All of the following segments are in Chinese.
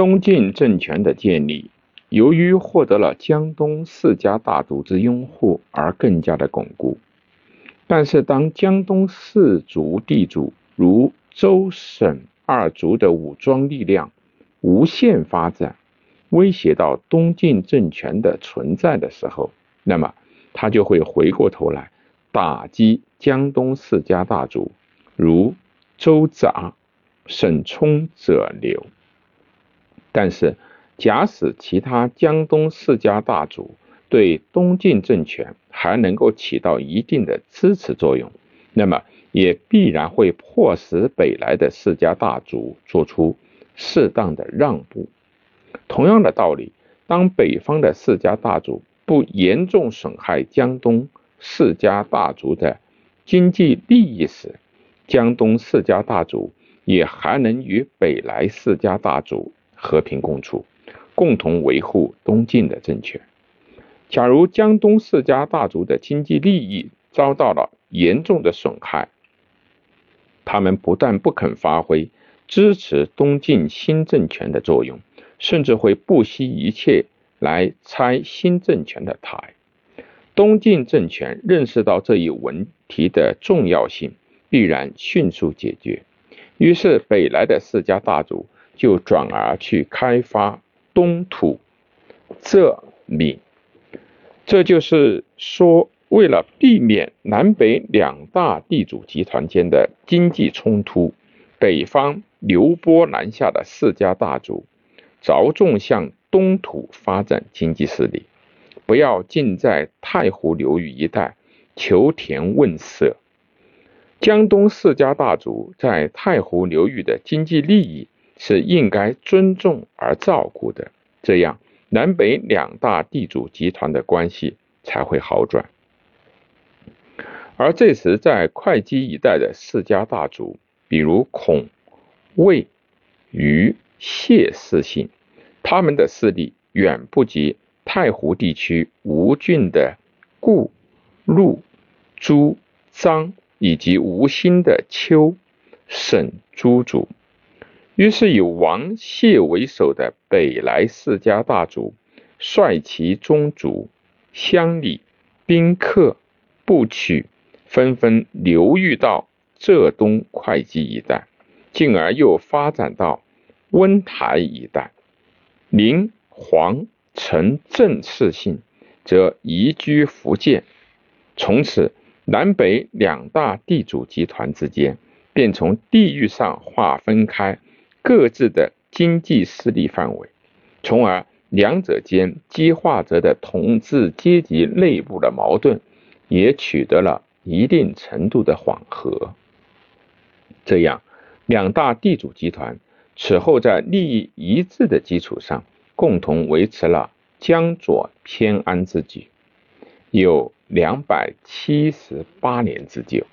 东晋政权的建立，由于获得了江东四家大族之拥护而更加的巩固。但是，当江东四族地主如周、沈二族的武装力量无限发展，威胁到东晋政权的存在的时候，那么他就会回过头来打击江东四家大族，如周杂、沈冲者流。但是，假使其他江东世家大族对东晋政权还能够起到一定的支持作用，那么也必然会迫使北来的世家大族做出适当的让步。同样的道理，当北方的世家大族不严重损害江东世家大族的经济利益时，江东世家大族也还能与北来世家大族。和平共处，共同维护东晋的政权。假如江东四家大族的经济利益遭到了严重的损害，他们不但不肯发挥支持东晋新政权的作用，甚至会不惜一切来拆新政权的台。东晋政权认识到这一问题的重要性，必然迅速解决。于是，北来的四家大族。就转而去开发东土、浙闽，这就是说，为了避免南北两大地主集团间的经济冲突，北方流波南下的四家大族着重向东土发展经济势力，不要尽在太湖流域一带求田问色。江东四家大族在太湖流域的经济利益。是应该尊重而照顾的，这样南北两大地主集团的关系才会好转。而这时，在会稽一带的世家大族，比如孔、魏、虞、谢四姓，他们的势力远不及太湖地区吴郡的顾、陆、朱、张以及吴兴的丘、沈、朱族。于是，以王谢为首的北来四家大族，率其宗族、乡里、宾客、部曲，纷纷流域到浙东会稽一带，进而又发展到温台一带。林、黄、陈、郑四姓则移居福建。从此，南北两大地主集团之间，便从地域上划分开。各自的经济势力范围，从而两者间激化着的统治阶级内部的矛盾，也取得了一定程度的缓和。这样，两大地主集团此后在利益一致的基础上，共同维持了江左偏安之局，有两百七十八年之久。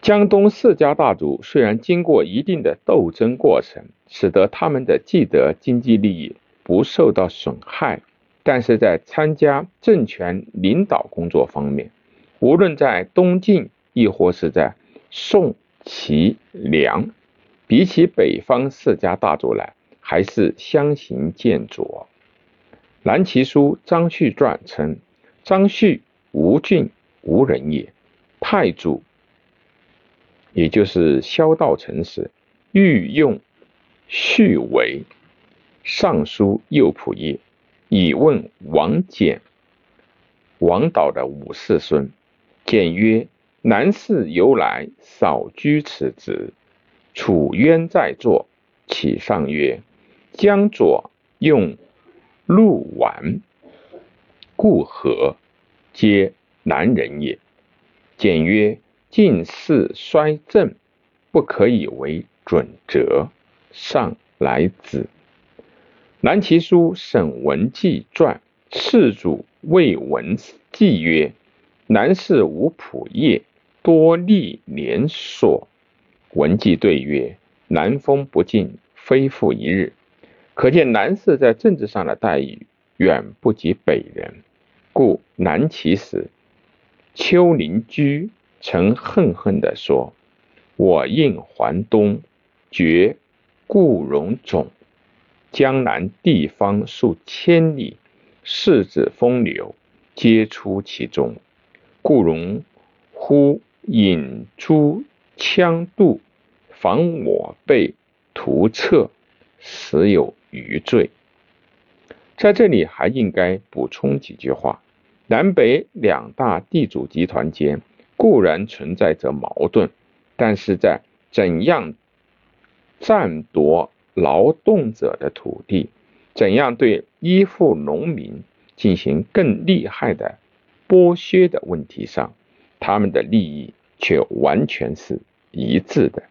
江东四家大族虽然经过一定的斗争过程，使得他们的既得经济利益不受到损害，但是在参加政权领导工作方面，无论在东晋亦或是在宋、齐、梁，比起北方四家大族来，还是相形见拙。南齐书《张旭传》称：“张旭吴郡无人也，太祖。”也就是萧道成时，御用续为尚书右仆射，以问王翦。王导的五世孙，简曰：“南氏由来少居此职，楚渊在座，启上曰：江左用陆丸，故何？皆南人也。”简曰。近世衰正，不可以为准则。上来子。南齐书沈文纪传，次主魏文纪曰：南氏无仆业，多历连所。文纪对曰：南风不进，非复一日。可见南氏在政治上的待遇远不及北人，故南齐时，丘陵居。曾恨恨地说：“我应还东，绝故荣种江南地方数千里，世子风流，皆出其中。故荣乎引诸羌渡，防我辈图策，实有余罪。在这里还应该补充几句话：南北两大地主集团间固然存在着矛盾，但是在怎样占夺劳动者的土地，怎样对依附农民进行更厉害的剥削的问题上，他们的利益却完全是一致的。